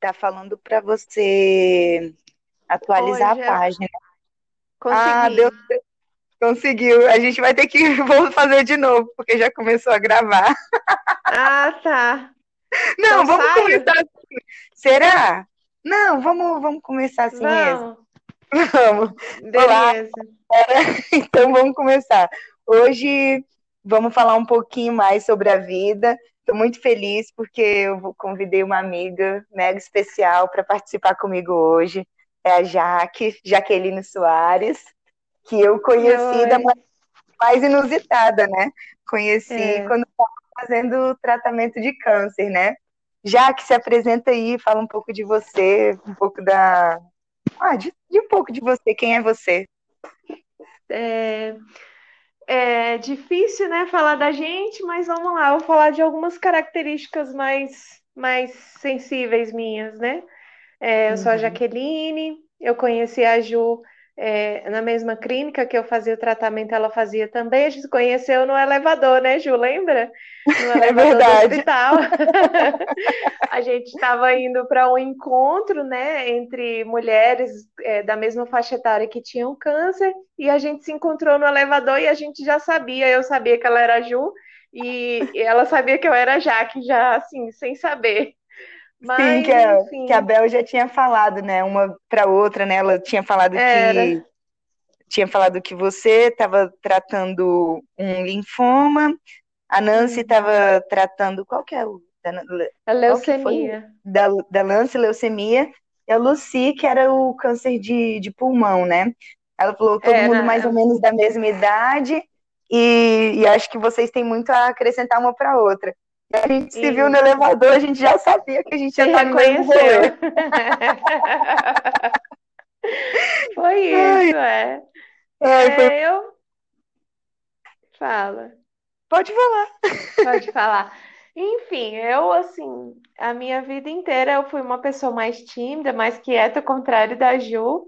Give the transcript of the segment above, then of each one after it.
tá falando para você atualizar a página. Ah, consegui. deu, conseguiu. A gente vai ter que vou fazer de novo, porque já começou a gravar. Ah, tá. Não, Então vamos saio? começar assim. Será? Não, vamos, vamos começar assim mesmo. Vamos. Vamos. Olá. Beleza. Então vamos começar. Hoje vamos falar um pouquinho mais sobre a vida. Estou muito feliz porque eu convidei uma amiga mega especial para participar comigo hoje. É a Jaque, Jaqueline Soares, que eu conheci da Oi. maneira mais inusitada, né? Conheci É. quando estava fazendo tratamento de câncer, né? Jaque, se apresenta aí, fala um pouco de você, um pouco da. Ah, de, de um pouco de você. Quem é você? É, é difícil, né, falar da gente, mas vamos lá, eu vou falar de algumas características mais, mais sensíveis minhas, né? É, eu sou a Uhum. Jaqueline, eu conheci a Ju, é, na mesma clínica que eu fazia o tratamento, ela fazia também. A gente se conheceu no elevador, né, Ju? Lembra? No elevador do verdade. hospital. A gente estava indo para um encontro, né, entre mulheres é, da mesma faixa etária que tinham câncer, e a gente se encontrou no elevador e a gente já sabia, eu sabia que ela era a Ju, e ela sabia que eu era a Jaque, já assim, sem saber. Sim, Mas, que a, enfim, que a Bel já tinha falado, né? Uma para outra, né? Ela tinha falado era. que tinha falado que você estava tratando um linfoma, a Nancy Uhum. estava tratando qual que é o da, A leucemia. da, da Nancy, leucemia, e a Lucy, que era o câncer de, de pulmão, né? Ela falou todo É, mundo mais ou menos da mesma idade, e, e acho que vocês têm muito a acrescentar uma para outra. A gente se viu no elevador, a gente já sabia que a gente ia estar mesmo rolê. reconheceu. Foi isso, é. ai, foi... É, eu. Fala. Pode falar. Pode falar. Enfim, eu, assim, a minha vida inteira eu fui uma pessoa mais tímida, mais quieta, ao contrário da Ju.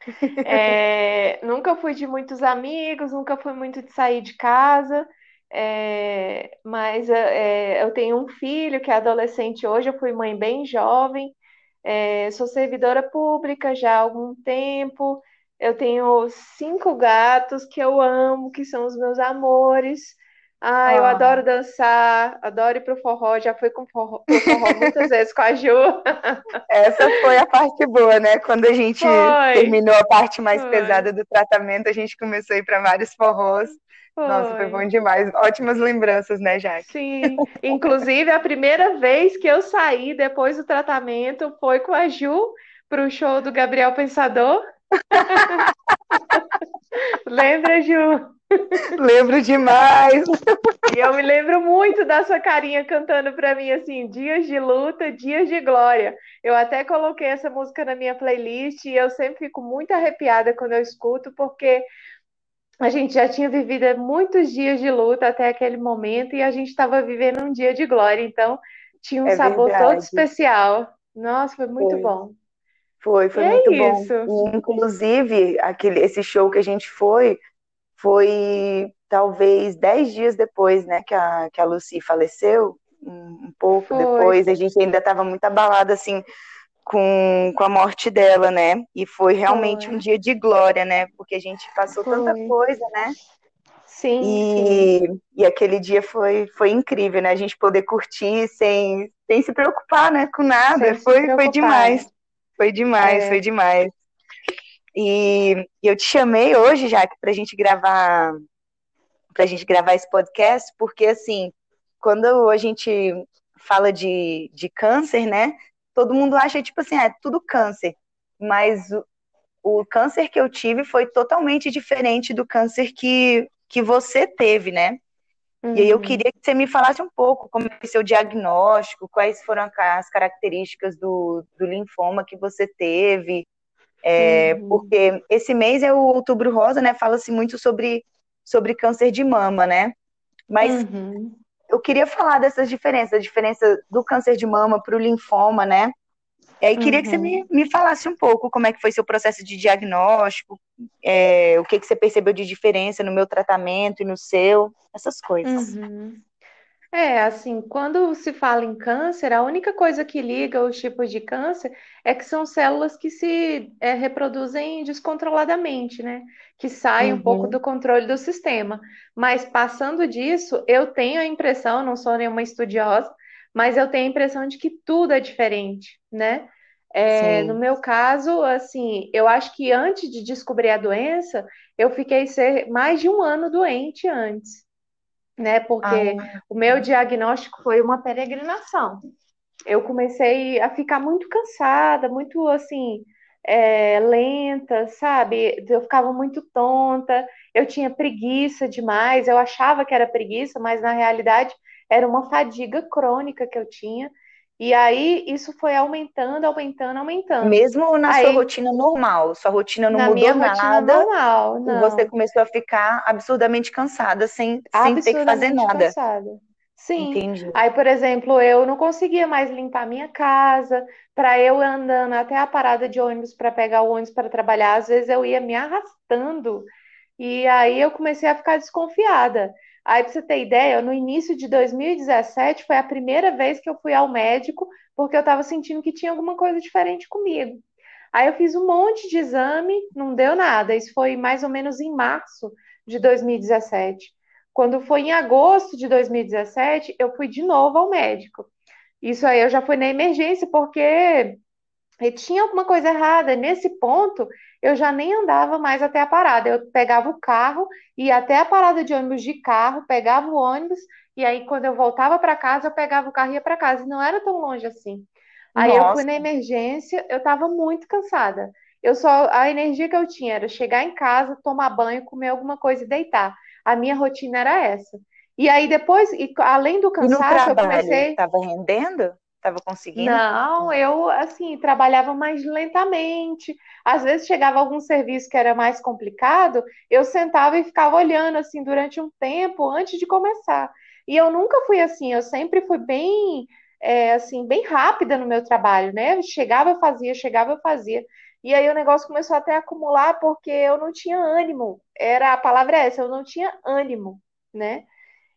É, nunca fui de muitos amigos, nunca fui muito de sair de casa. É, mas é, eu tenho um filho que é adolescente hoje, eu fui mãe bem jovem. É, sou servidora pública já há algum tempo. Eu tenho cinco gatos que eu amo, que são os meus amores. Ah, eu Ah, adoro dançar, adoro ir pro forró, já fui com forró, pro forró muitas vezes com a Ju. essa foi a parte boa, né? Quando a gente Foi, terminou a parte mais foi, pesada do tratamento, a gente começou a ir para vários forrós. Nossa, foi foi. bom demais. Ótimas lembranças, né, Jaque? Sim, inclusive a primeira vez que eu saí depois do tratamento foi com a Ju pro show do Gabriel Pensador. Lembra, Ju? Lembro demais. E eu me lembro muito da sua carinha cantando pra mim assim, dias de luta, dias de glória. Eu até coloquei essa música na minha playlist e eu sempre fico muito arrepiada quando eu escuto, porque a gente já tinha vivido muitos dias de luta até aquele momento e a gente estava vivendo um dia de glória, então tinha um É sabor todo verdade. especial. Nossa, foi muito Foi. bom. Foi, E foi é muito bom. isso. E, inclusive, aquele, esse show que a gente foi, foi talvez dez dias depois, né, que a, que a Lucy faleceu, um, um pouco Foi, depois, a gente ainda estava muito abalada, assim, com, com a morte dela, né? E foi realmente um foi, dia de glória, né? Porque a gente passou tanta foi. coisa, né? Sim, sim. E, e aquele dia foi, foi incrível, né? A gente poder curtir sem, sem se preocupar, né, com nada. Sem Foi, foi demais. Foi demais, foi É. demais. E eu te chamei hoje, Jaque, para a gente gravar, para gente gravar esse podcast, porque assim, quando a gente fala de, de câncer, né? Todo mundo acha tipo assim, é tudo câncer. Mas o, o câncer que eu tive foi totalmente diferente do câncer que, que você teve, né? E aí eu Uhum, queria que você me falasse um pouco como é o seu diagnóstico, quais foram as características do, do linfoma que você teve, é, uhum, porque esse mês é o Outubro Rosa, né? Fala-se muito sobre, sobre câncer de mama, né? Mas uhum. Eu queria falar dessas diferenças, a diferença do câncer de mama para o linfoma, né? E aí queria que você Uhum. me, me falasse um pouco como é que foi seu processo de diagnóstico, é, o que, que você percebeu de diferença no meu tratamento e no seu, essas coisas. Uhum. É, assim, quando se fala em câncer, a única coisa que liga os tipos de câncer é que são células que se é, reproduzem descontroladamente, né? Que saem um pouco do Uhum, controle do sistema. Mas passando disso, eu tenho a impressão, não sou nenhuma estudiosa, mas eu tenho a impressão de que tudo é diferente, né? É, no meu caso, assim, eu acho que antes de descobrir a doença, eu fiquei ser mais de um ano doente antes né? Porque Ah, o meu diagnóstico foi uma peregrinação. Eu comecei a ficar muito cansada, muito assim, é, lenta, sabe? Eu ficava muito tonta, eu tinha preguiça demais, eu achava que era preguiça, mas na realidade era uma fadiga crônica que eu tinha. E aí isso foi aumentando, aumentando, aumentando. mesmo na sua Aí, rotina normal, sua rotina não na minha mudou rotina nada normal, e você não. começou a ficar absurdamente cansada sem, sem ter que fazer absurdamente nada. cansada. Sim. Entendi. Aí, por exemplo, eu não conseguia mais limpar minha casa. Para eu andando até a parada de ônibus para pegar o ônibus para trabalhar, às vezes eu ia me arrastando. E aí eu comecei a ficar desconfiada. Aí, para você ter ideia, no início de 2017 foi a primeira vez que eu fui ao médico porque eu estava sentindo que tinha alguma coisa diferente comigo. Aí eu fiz um monte de exame, não deu nada. Isso foi mais ou menos em março de 2017. Quando foi em agosto de 2017, eu fui de novo ao médico. Isso aí eu já fui na emergência, porque tinha alguma coisa errada. Nesse ponto, eu já nem andava mais até a parada. Eu pegava o carro, ia até a parada de ônibus de carro, pegava o ônibus, e aí quando eu voltava para casa, eu pegava o carro e ia para casa. E não era tão longe assim. Aí eu fui Nossa, na emergência, eu estava muito cansada. Eu só, a energia que eu tinha era chegar em casa, tomar banho, comer alguma coisa e deitar. A minha rotina era essa. E aí depois, e além do e cansaço, eu trabalho, comecei estava rendendo? Estava conseguindo? não, eu assim trabalhava mais lentamente. Às vezes chegava algum serviço que era mais complicado, eu sentava e ficava olhando assim durante um tempo antes de começar. E eu nunca fui assim, eu sempre fui bem é, assim bem rápida no meu trabalho, né? Chegava eu fazia, chegava eu fazia. E aí o negócio começou até a acumular porque eu não tinha ânimo. Era a palavra é essa, eu não tinha ânimo, né?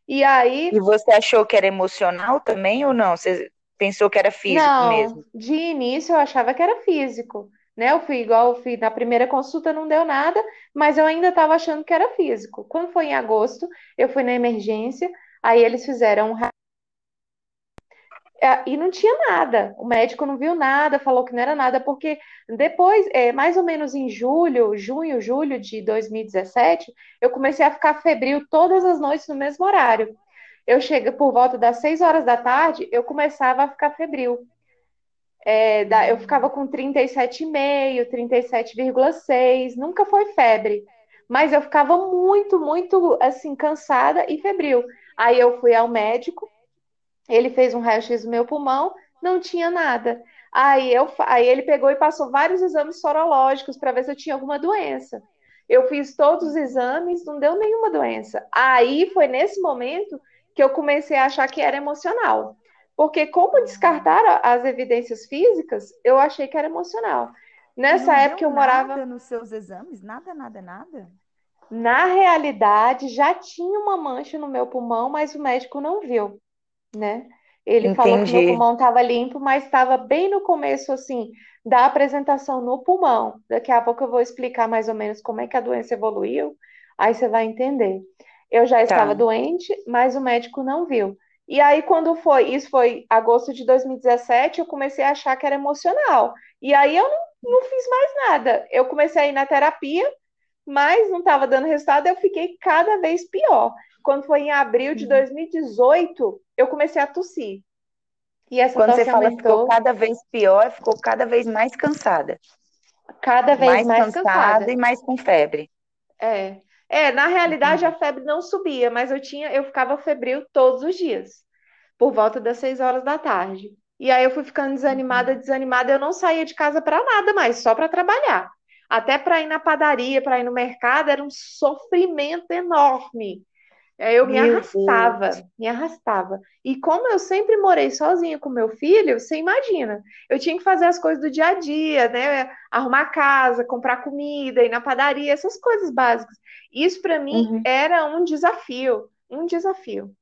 E E aí você achou que era emocional também ou não? Você pensou que era físico Não, mesmo? de início eu achava que era físico, né? Eu fui igual eu fui na primeira consulta, não deu nada, mas eu ainda estava achando que era físico. Quando foi em agosto, eu fui na emergência, aí eles fizeram um é, e não tinha nada. O médico não viu nada, falou que não era nada, porque depois, é, mais ou menos em julho, junho, julho de 2017, eu comecei a ficar febril todas as noites no mesmo horário. Eu chego por volta das seis horas da tarde, eu começava a ficar febril. É, eu ficava com 37,5, 37,6, nunca foi febre, mas eu ficava muito, muito assim, cansada e febril. Aí eu fui ao médico, ele fez um raio-x do meu pulmão, não tinha nada. Aí, eu, aí ele pegou e passou vários exames sorológicos para ver se eu tinha alguma doença. Eu fiz todos os exames, não deu nenhuma doença. Aí foi nesse momento que eu comecei a achar que era emocional. Porque, como descartaram as evidências físicas, eu achei que era emocional. Nessa não época eu morava nada nos seus exames? Nada, nada, nada? na realidade, já tinha uma mancha no meu pulmão, mas o médico não viu. né? Ele falou que meu Entendi. pulmão estava limpo, mas estava bem no começo, assim, da apresentação no pulmão. Daqui a pouco eu vou explicar mais ou menos como é que a doença evoluiu, aí você vai entender. Eu já estava Tá. doente, mas o médico não viu. E aí, quando foi, isso foi agosto de 2017, eu comecei a achar que era emocional. E aí eu não, não fiz mais nada. Eu comecei a ir na terapia, mas não estava dando resultado, eu fiquei cada vez pior. Quando foi em abril de Sim. 2018, eu comecei a tossir. E essa Quando você fala ficou cada vez pior, ficou cada vez mais cansada. cada vez Mais mais cansada cansada. e mais com febre. É. É, na realidade a Entendi. febre não subia, mas eu tinha, eu ficava febril todos os dias, por volta das seis horas da tarde. E aí eu fui ficando desanimada, Entendi. desanimada, eu não saía de casa para nada mais, só para trabalhar. Até para ir na padaria, para ir no mercado, era um sofrimento enorme. É, Eu me Meu Deus. arrastava, me arrastava. E como eu sempre morei sozinha com meu filho, você imagina, eu tinha que fazer as coisas do dia a dia, né? Arrumar a casa, comprar comida, ir na padaria, essas coisas básicas. Isso para mim Uhum. era um desafio, um desafio.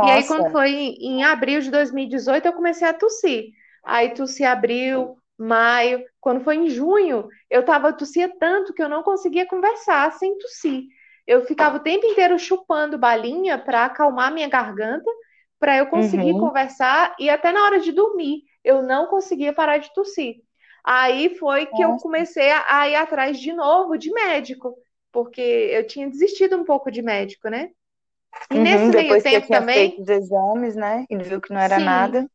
E aí, quando foi em abril de 2018, eu comecei a tossir. Aí tossi abril, maio. Quando foi em junho, eu tava tossia tanto que eu não conseguia conversar sem tossir. Eu ficava o tempo inteiro chupando balinha para acalmar minha garganta, para eu conseguir uhum. conversar e até na hora de dormir eu não conseguia parar de tossir. Aí foi que Nossa. eu comecei a ir atrás de novo de médico, porque eu tinha desistido um pouco de médico, né? E uhum, nesse meio tempo também. Feito os exames, né? E viu que não era Sim. nada.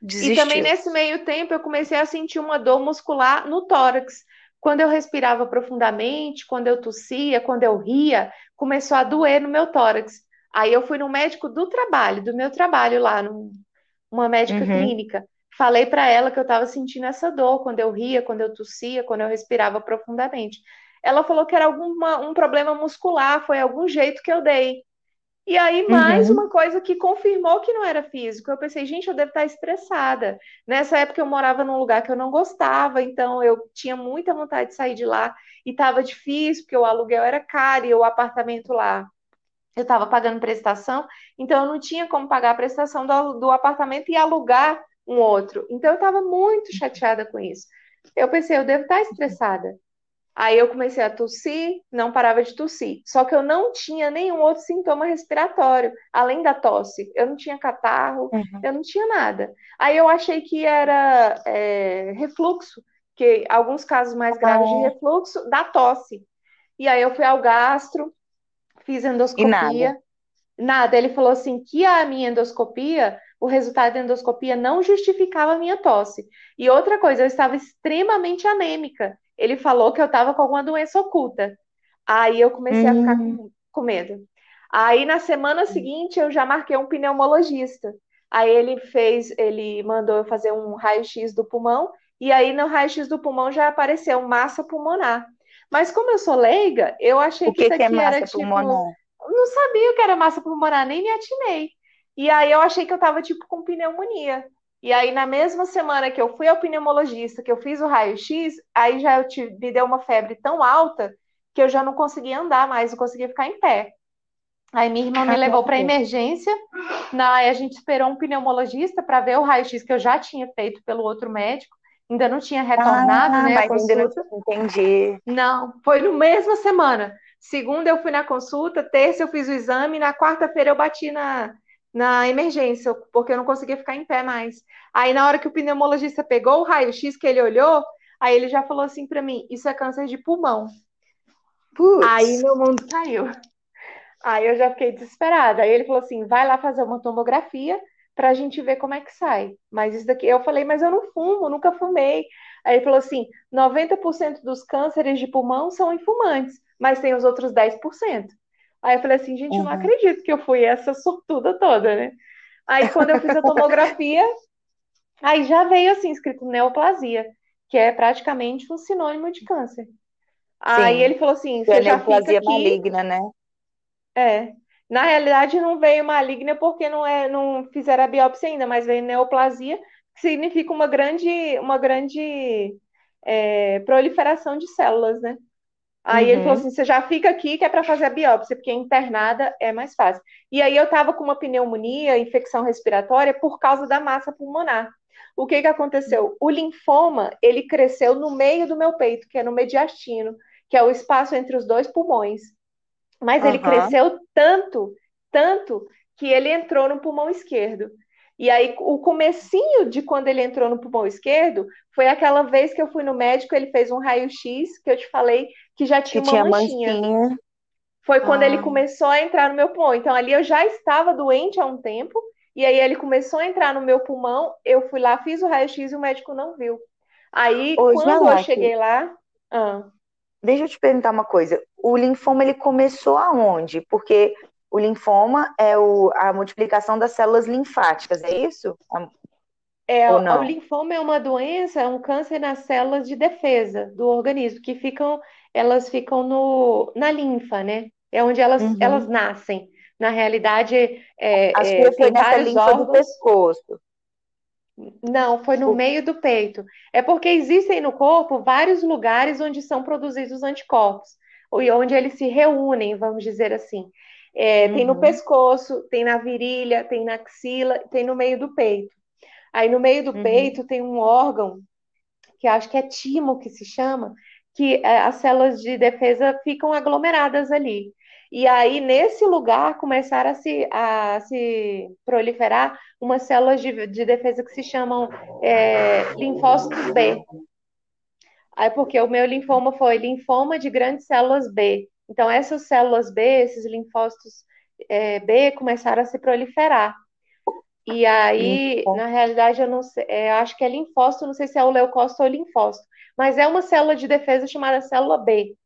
Desistiu. E também nesse meio tempo eu comecei a sentir uma dor muscular no tórax. Quando eu respirava profundamente, quando eu tossia, quando eu ria, começou a doer no meu tórax. Aí eu fui no médico do trabalho, do meu trabalho lá, numa médica uhum. clínica. Falei para ela que eu estava sentindo essa dor quando eu ria, quando eu tossia, quando eu respirava profundamente. Ela falou que era alguma, um problema muscular, foi algum jeito que eu dei. E aí, mais uhum. uma coisa que confirmou que não era físico. Eu pensei, gente, eu devo estar estressada. Nessa época eu morava num lugar que eu não gostava, então eu tinha muita vontade de sair de lá e estava difícil, porque o aluguel era caro e o apartamento lá eu estava pagando prestação, então eu não tinha como pagar a prestação do, do apartamento e alugar um outro. Então eu estava muito chateada com isso. Eu pensei, eu devo estar estressada. Aí eu comecei a tossir, não parava de tossir. Só que eu não tinha nenhum outro sintoma respiratório, além da tosse. Eu não tinha catarro, uhum. eu não tinha nada. Aí eu achei que era é, refluxo, que alguns casos mais graves de ah. refluxo da tosse. E aí eu fui ao gastro, fiz endoscopia. Nada. nada. Ele falou assim que a minha endoscopia, o resultado da endoscopia não justificava a minha tosse. E outra coisa, eu estava extremamente anêmica ele falou que eu estava com alguma doença oculta. Aí eu comecei hum. a ficar hum. com, com medo. Aí na semana seguinte eu já marquei um pneumologista. Aí ele fez, ele mandou eu fazer um raio-x do pulmão, e aí no raio-x do pulmão já apareceu massa pulmonar. Mas como eu sou leiga, eu achei o que, que isso aqui que é era tipo. Pulmonar? Não sabia o que era massa pulmonar, nem me atinei. E aí eu achei que eu tava tipo com pneumonia. E aí, na mesma semana que eu fui ao pneumologista, que eu fiz o raio-x, aí já me deu uma febre tão alta que eu já não conseguia andar mais, não conseguia ficar em pé. Aí minha irmã me levou para emergência. Na, a gente esperou um pneumologista para ver o raio-x que eu já tinha feito pelo outro médico. Ainda não tinha retornado, ah, né? Mas ainda não entendi. Não, foi no mesma semana. Segunda eu fui na consulta, terça eu fiz o exame, na quarta-feira eu bati na, na emergência, porque eu não conseguia ficar em pé mais. Aí, na hora que o pneumologista pegou o raio-x que ele olhou, aí ele já falou assim para mim: Isso é câncer de pulmão. Putz. Aí meu mundo caiu. Aí eu já fiquei desesperada. Aí ele falou assim: Vai lá fazer uma tomografia para a gente ver como é que sai. Mas isso daqui, eu falei, mas eu não fumo, nunca fumei. Aí ele falou assim: 90% dos cânceres de pulmão são em fumantes, mas tem os outros 10%. Aí eu falei assim, gente, eu não uhum. acredito que eu fui essa sortuda toda, né? Aí quando eu fiz a tomografia, aí já veio assim, escrito neoplasia, que é praticamente um sinônimo de câncer. Sim. Aí ele falou assim, você já neoplasia fica aqui... maligna, né? É. Na realidade não veio maligna porque não é, não fizeram a biópsia ainda, mas veio neoplasia, que significa uma grande, uma grande é, proliferação de células, né? Aí uhum. ele falou uhum. assim: você já fica aqui que é para fazer a biópsia, porque internada é mais fácil. E aí eu estava com uma pneumonia, infecção respiratória, por causa da massa pulmonar. O que, que aconteceu? O linfoma ele cresceu no meio do meu peito, que é no mediastino, que é o espaço entre os dois pulmões. Mas uhum. ele cresceu tanto, tanto, que ele entrou no pulmão esquerdo. E aí, o comecinho de quando ele entrou no pulmão esquerdo foi aquela vez que eu fui no médico, ele fez um raio-x, que eu te falei que já tinha que uma tinha manchinha. manchinha. Foi quando ah. ele começou a entrar no meu pulmão. Então, ali eu já estava doente há um tempo, e aí ele começou a entrar no meu pulmão, eu fui lá, fiz o raio-x e o médico não viu. Aí, Ô, quando eu cheguei lá... Ah. Deixa eu te perguntar uma coisa. O linfoma, ele começou aonde? Porque o linfoma é o, a multiplicação das células linfáticas, é isso? É, o linfoma é uma doença, é um câncer nas células de defesa do organismo, que ficam, elas ficam no, na linfa, né? É onde elas, uhum. elas nascem. Na realidade, é, a é, foi nessa linfa órgãos... do pescoço. Não, foi no meio do peito. É porque existem no corpo vários lugares onde são produzidos anticorpos, onde eles se reúnem, vamos dizer assim. É, uhum. Tem no Uhum. pescoço, tem na virilha, tem na axila, tem no meio do peito. Aí no meio do Uhum. peito tem um órgão que acho que é timo que se chama, que é, as células de defesa ficam aglomeradas ali. E aí, nesse lugar, começaram a se, a se proliferar umas células de, de defesa que se chamam é, linfócitos B. Aí, porque o meu linfoma foi linfoma de grandes células B. Então, essas células B, esses linfócitos é, B, começaram a se proliferar. E aí, na realidade, eu não sei, é, acho que é linfócito, não sei se é o leucócito ou linfócito, mas é uma célula de defesa chamada célula B.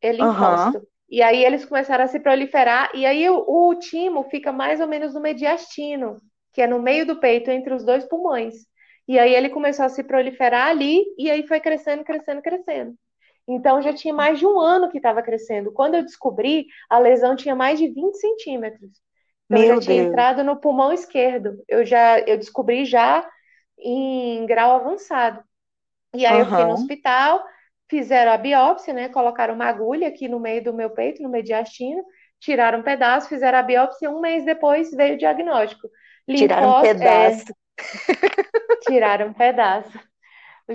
É linfócito. Uhum. E aí eles começaram a se proliferar, e aí o, o timo fica mais ou menos no mediastino, que é no meio do peito, entre os dois pulmões. E aí ele começou a se proliferar ali, e aí foi crescendo, crescendo, crescendo. Então já tinha mais de um ano que estava crescendo. Quando eu descobri, a lesão tinha mais de 20 centímetros. Então Meu já tinha Deus. entrado no pulmão esquerdo. Eu já eu descobri já em grau avançado. E aí uhum. eu fiquei no hospital, fizeram a biópsia, né? Colocaram uma agulha aqui no meio do meu peito, no mediastino, tiraram um pedaço, fizeram a biópsia, um mês depois veio o diagnóstico. Tiraram um pedaço. É... tiraram um pedaço.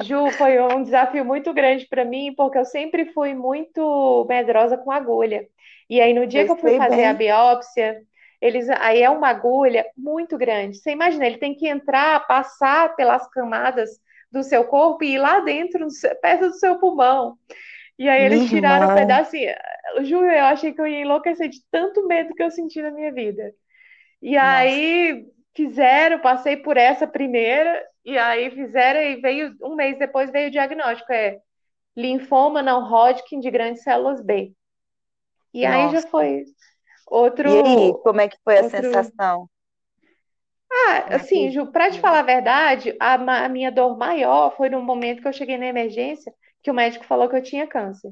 Ju, foi um desafio muito grande para mim, porque eu sempre fui muito medrosa com agulha. E aí, no dia eu que eu fui fazer bem. a biópsia, eles, aí é uma agulha muito grande. Você imagina, ele tem que entrar, passar pelas camadas do seu corpo e ir lá dentro, perto do seu pulmão. E aí eles minha tiraram irmã. um pedacinho. Júlio, eu achei que eu ia enlouquecer de tanto medo que eu senti na minha vida. E Nossa. aí fizeram, passei por essa primeira, e aí fizeram e veio, um mês depois veio o diagnóstico, é linfoma não Hodgkin de grandes células B. E Nossa. aí já foi outro... E aí, como é que foi outro... a sensação? Ah, assim, Ju, para te falar a verdade, a, a, minha dor maior foi no momento que eu cheguei na emergência, que o médico falou que eu tinha câncer.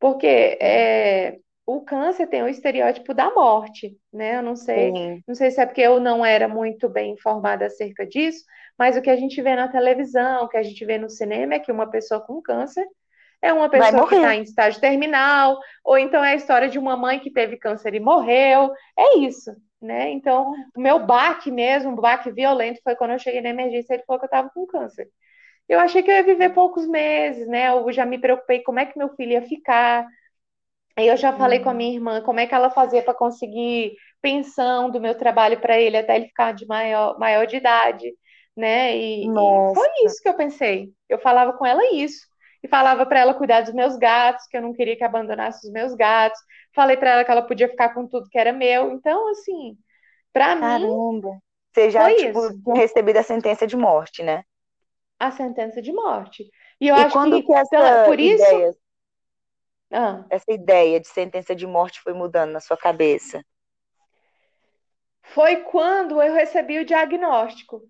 Porque é, o câncer tem o estereótipo da morte, né? Eu não sei, não sei se é porque eu não era muito bem informada acerca disso, mas o que a gente vê na televisão, o que a gente vê no cinema é que uma pessoa com câncer é uma pessoa que está em estágio terminal, ou então é a história de uma mãe que teve câncer e morreu. É isso, né? Então, o meu baque mesmo, um baque violento, foi quando eu cheguei na emergência, ele falou que eu estava com câncer. Eu achei que eu ia viver poucos meses, né? Eu já me preocupei como é que meu filho ia ficar. Aí eu já falei com a uhum. minha irmã como é que ela fazia para conseguir pensão do meu trabalho para ele até ele ficar de maior, maior de idade, né? E, e foi isso que eu pensei. Eu falava com ela isso e falava para ela cuidar dos meus gatos, que eu não queria que abandonasse os meus gatos. Falei para ela que ela podia ficar com tudo que era meu. Então, assim, para mim. Caramba. Você já tipo, tinha recebido a sentença de morte, né? A sentença de morte. E eu e acho quando que, que essa por isso. Ideia, ah. Essa ideia de sentença de morte foi mudando na sua cabeça? Foi quando eu recebi o diagnóstico,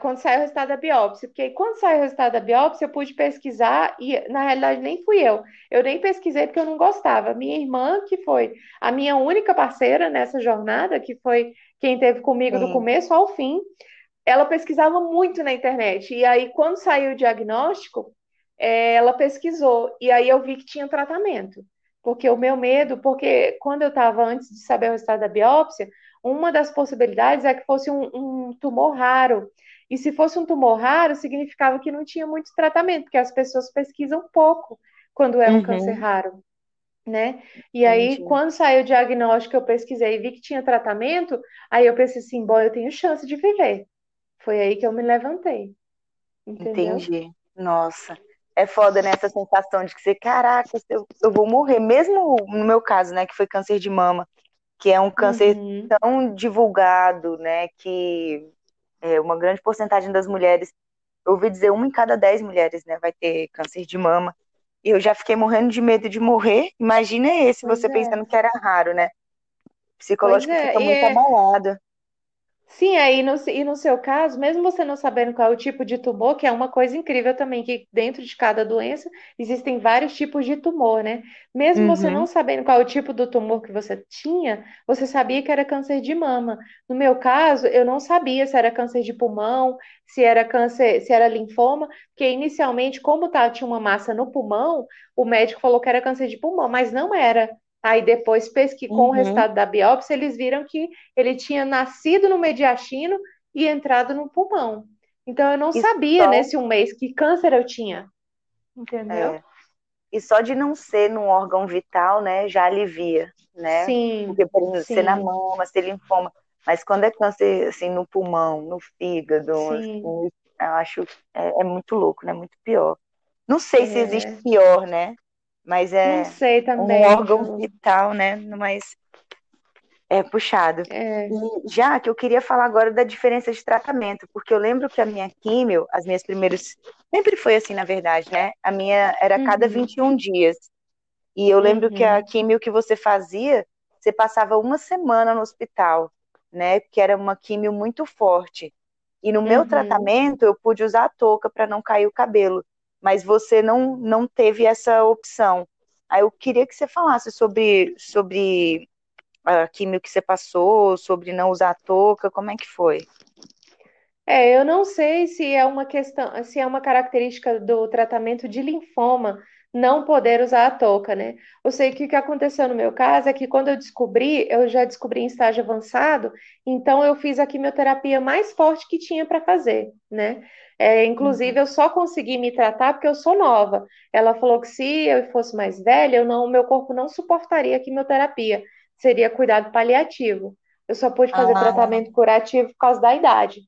quando saiu o resultado da biópsia. Porque quando saiu o resultado da biópsia, eu pude pesquisar e, na realidade, nem fui eu. Eu nem pesquisei porque eu não gostava. Minha irmã, que foi a minha única parceira nessa jornada, que foi quem teve comigo Sim. do começo ao fim, ela pesquisava muito na internet. E aí, quando saiu o diagnóstico, é, ela pesquisou. E aí eu vi que tinha tratamento. Porque o meu medo, porque quando eu estava antes de saber o resultado da biópsia, uma das possibilidades é que fosse um, um tumor raro. E se fosse um tumor raro, significava que não tinha muito tratamento, porque as pessoas pesquisam pouco quando é um uhum. câncer raro, né? E aí, Entendi. quando saiu o diagnóstico, eu pesquisei e vi que tinha tratamento, aí eu pensei assim, bom, eu tenho chance de viver. Foi aí que eu me levantei. Entendeu? Entendi. Nossa. É foda, né? Essa sensação de que você, caraca, eu, eu vou morrer. Mesmo no meu caso, né? Que foi câncer de mama que é um câncer uhum. tão divulgado, né, que é, uma grande porcentagem das mulheres, eu ouvi dizer uma em cada dez mulheres, né, vai ter câncer de mama. E eu já fiquei morrendo de medo de morrer. Imagina esse, pois você é. pensando que era raro, né? Psicológico é. fica muito é... abalado. Sim, aí no, e no seu caso, mesmo você não sabendo qual é o tipo de tumor, que é uma coisa incrível também, que dentro de cada doença existem vários tipos de tumor, né? Mesmo uhum. você não sabendo qual é o tipo do tumor que você tinha, você sabia que era câncer de mama. No meu caso, eu não sabia se era câncer de pulmão, se era câncer, se era linfoma, porque inicialmente, como tá, tinha uma massa no pulmão, o médico falou que era câncer de pulmão, mas não era Aí depois, pesqui, com uhum. o resultado da biópsia, eles viram que ele tinha nascido no mediastino e entrado no pulmão. Então eu não e sabia só... nesse um mês que câncer eu tinha. Entendeu? É. E só de não ser num órgão vital, né, já alivia, né? Sim. Porque, por exemplo, ser na mama, ser linfoma. Mas quando é câncer, assim, no pulmão, no fígado, assim, eu acho é, é, muito louco, né? Muito pior. Não sei é. se existe pior, né? Mas é sei também, um órgão vital, né? Mas é puxado. É. E já que eu queria falar agora da diferença de tratamento, porque eu lembro que a minha químio, as minhas primeiras. Sempre foi assim, na verdade, né? A minha era a cada uhum. 21 dias. E eu lembro uhum. que a uhum. químio que você fazia, você passava uma semana no hospital, né? Que era uma químio muito forte. E no meu uhum. tratamento, eu pude usar a touca para não cair o cabelo. Mas você não, não teve essa opção. Aí eu queria que você falasse sobre, sobre a químio que você passou, sobre não usar touca, como é que foi? É, eu não sei se é uma questão, se é uma característica do tratamento de linfoma não poder usar a touca, né? Eu sei que o que aconteceu no meu caso é que quando eu descobri, eu já descobri em estágio avançado, então eu fiz a quimioterapia mais forte que tinha para fazer, né? É, inclusive, eu só consegui me tratar porque eu sou nova. Ela falou que se eu fosse mais velha, eu não, meu corpo não suportaria a quimioterapia seria cuidado paliativo. Eu só pude fazer ah. tratamento curativo por causa da idade.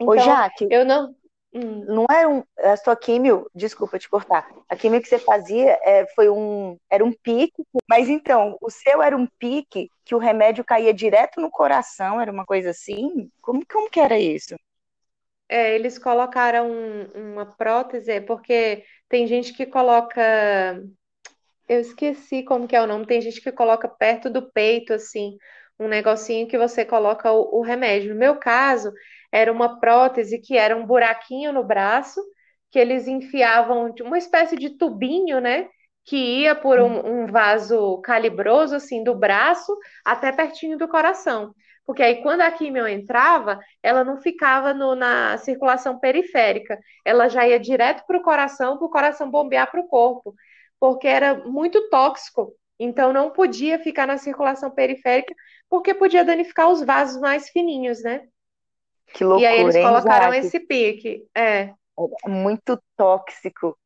Então, Ô, Jaque, eu não. Hum. Não era um. A sua químio, desculpa te cortar. A químio que você fazia é, foi um. Era um pique, mas então, o seu era um pique que o remédio caía direto no coração, era uma coisa assim? Como, como que era isso? É, eles colocaram uma prótese, porque tem gente que coloca eu esqueci como que é o nome. Tem gente que coloca perto do peito, assim, um negocinho que você coloca o, o remédio. No meu caso, era uma prótese que era um buraquinho no braço, que eles enfiavam uma espécie de tubinho, né? Que ia por um, um vaso calibroso, assim, do braço até pertinho do coração. Porque aí, quando a quimio entrava, ela não ficava no, na circulação periférica, ela já ia direto para o coração, para o coração bombear para o corpo porque era muito tóxico. Então não podia ficar na circulação periférica, porque podia danificar os vasos mais fininhos, né? Que loucura, E aí eles colocaram hein, esse pique. É. é muito tóxico.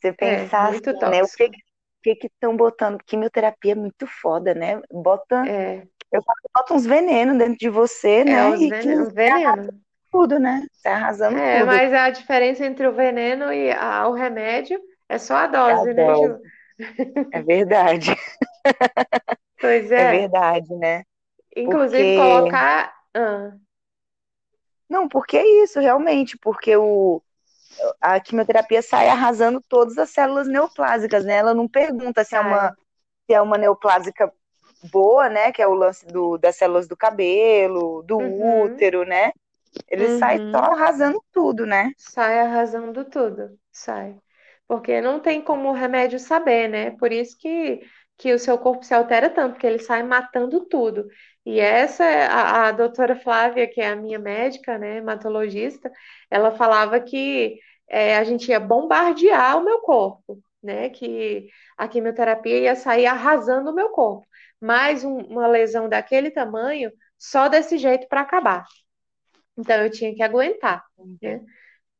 Você é, pensar é, muito assim, né? O que que estão botando? Quimioterapia é muito foda, né? Bota. É. Eu boto uns venenos dentro de você, é, né? Os veneno, veneno. Tudo, né? Tá arrasando é, tudo. mas a diferença entre o veneno e a, o remédio é só a dose, é a né, dose. É verdade. Pois é. É verdade, né? Inclusive, porque... colocar. Ah. Não, porque é isso, realmente, porque o, a quimioterapia sai arrasando todas as células neoplásicas, né? Ela não pergunta se é uma, se é uma neoplásica boa, né? Que é o lance do, das células do cabelo, do uhum. útero, né? Ele uhum. sai só arrasando tudo, né? Sai arrasando tudo, sai porque não tem como o remédio saber, né? Por isso que, que o seu corpo se altera tanto, porque ele sai matando tudo. E essa, a, a doutora Flávia, que é a minha médica, né, hematologista, ela falava que é, a gente ia bombardear o meu corpo, né? Que a quimioterapia ia sair arrasando o meu corpo. Mas um, uma lesão daquele tamanho, só desse jeito para acabar. Então eu tinha que aguentar, né?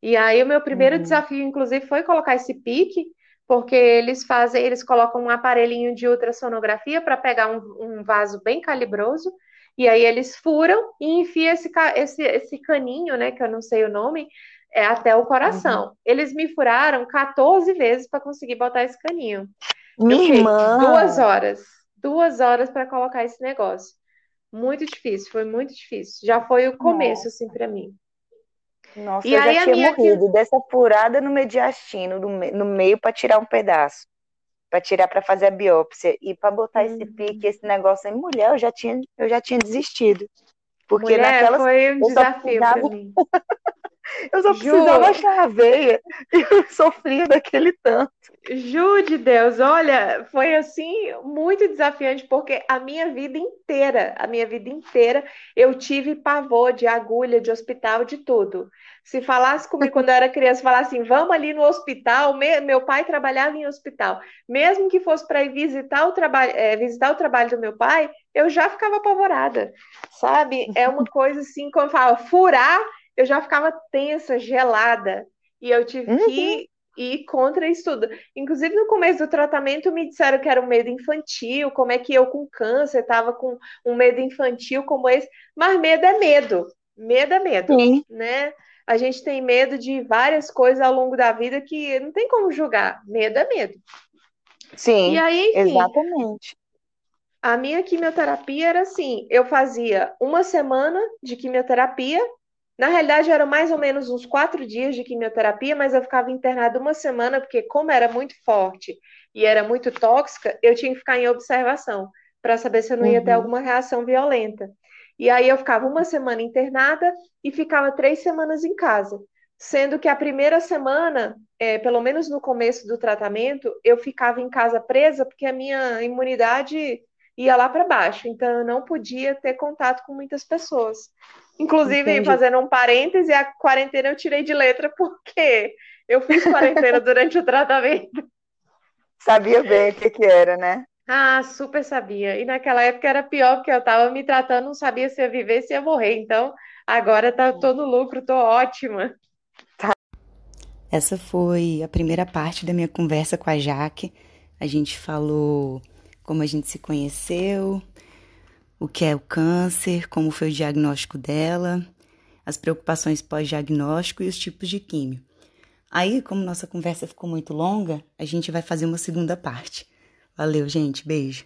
E aí o meu primeiro uhum. desafio, inclusive, foi colocar esse pique, porque eles fazem, eles colocam um aparelhinho de ultrassonografia para pegar um, um, vaso bem calibroso, e aí eles furam e enfiam esse, esse, esse caninho, né, que eu não sei o nome, é, até o coração. Uhum. Eles me furaram 14 vezes para conseguir botar esse caninho. Minha irmã! Duas horas. Duas horas para colocar esse negócio. Muito difícil, foi muito difícil. Já foi o começo, Nossa. assim, para mim. Nossa, e eu já tinha morrido que... dessa furada no mediastino, no, no meio para tirar um pedaço, para tirar para fazer a biópsia e para botar esse uhum. pique, esse negócio em mulher, eu já tinha, eu já tinha desistido. Porque mulher, naquela foi um desafio para mim. eu só precisava achar a veia e eu sofria daquele tanto. Ju de Deus, olha, foi assim muito desafiante porque a minha vida inteira, a minha vida inteira, eu tive pavor de agulha, de hospital, de tudo. Se falasse comigo quando eu era criança, falasse assim, vamos ali no hospital, meu pai trabalhava em hospital, mesmo que fosse para ir visitar o trabalho, é, visitar o trabalho do meu pai, eu já ficava apavorada, sabe? É uma coisa assim, quando fala furar, eu já ficava tensa, gelada. E eu tive uhum. que ir contra isso tudo. Inclusive, no começo do tratamento, me disseram que era um medo infantil, como é que eu com câncer estava com um medo infantil como esse. Mas medo é medo. Medo é medo, Sim. né? A gente tem medo de várias coisas ao longo da vida que não tem como julgar. Medo é medo. Sim, e aí, enfim, exatamente. A minha quimioterapia era assim: eu fazia uma semana de quimioterapia na realidade, eram mais ou menos uns quatro dias de quimioterapia, mas eu ficava internada uma semana, porque, como era muito forte e era muito tóxica, eu tinha que ficar em observação para saber se eu não ia ter uhum. alguma reação violenta. E aí eu ficava uma semana internada e ficava três semanas em casa. Sendo que a primeira semana, é, pelo menos no começo do tratamento, eu ficava em casa presa porque a minha imunidade ia lá para baixo. Então eu não podia ter contato com muitas pessoas. Inclusive, Entendi. fazendo um parêntese, a quarentena eu tirei de letra porque eu fiz quarentena durante o tratamento. Sabia bem o que, que era, né? Ah, super sabia. E naquela época era pior, porque eu estava me tratando, não sabia se ia viver, se ia morrer. Então, agora tá todo lucro, tô ótima. Tá. Essa foi a primeira parte da minha conversa com a Jaque. A gente falou como a gente se conheceu, o que é o câncer, como foi o diagnóstico dela, as preocupações pós-diagnóstico e os tipos de químio. Aí, como nossa conversa ficou muito longa, a gente vai fazer uma segunda parte. Valeu, gente. Beijo.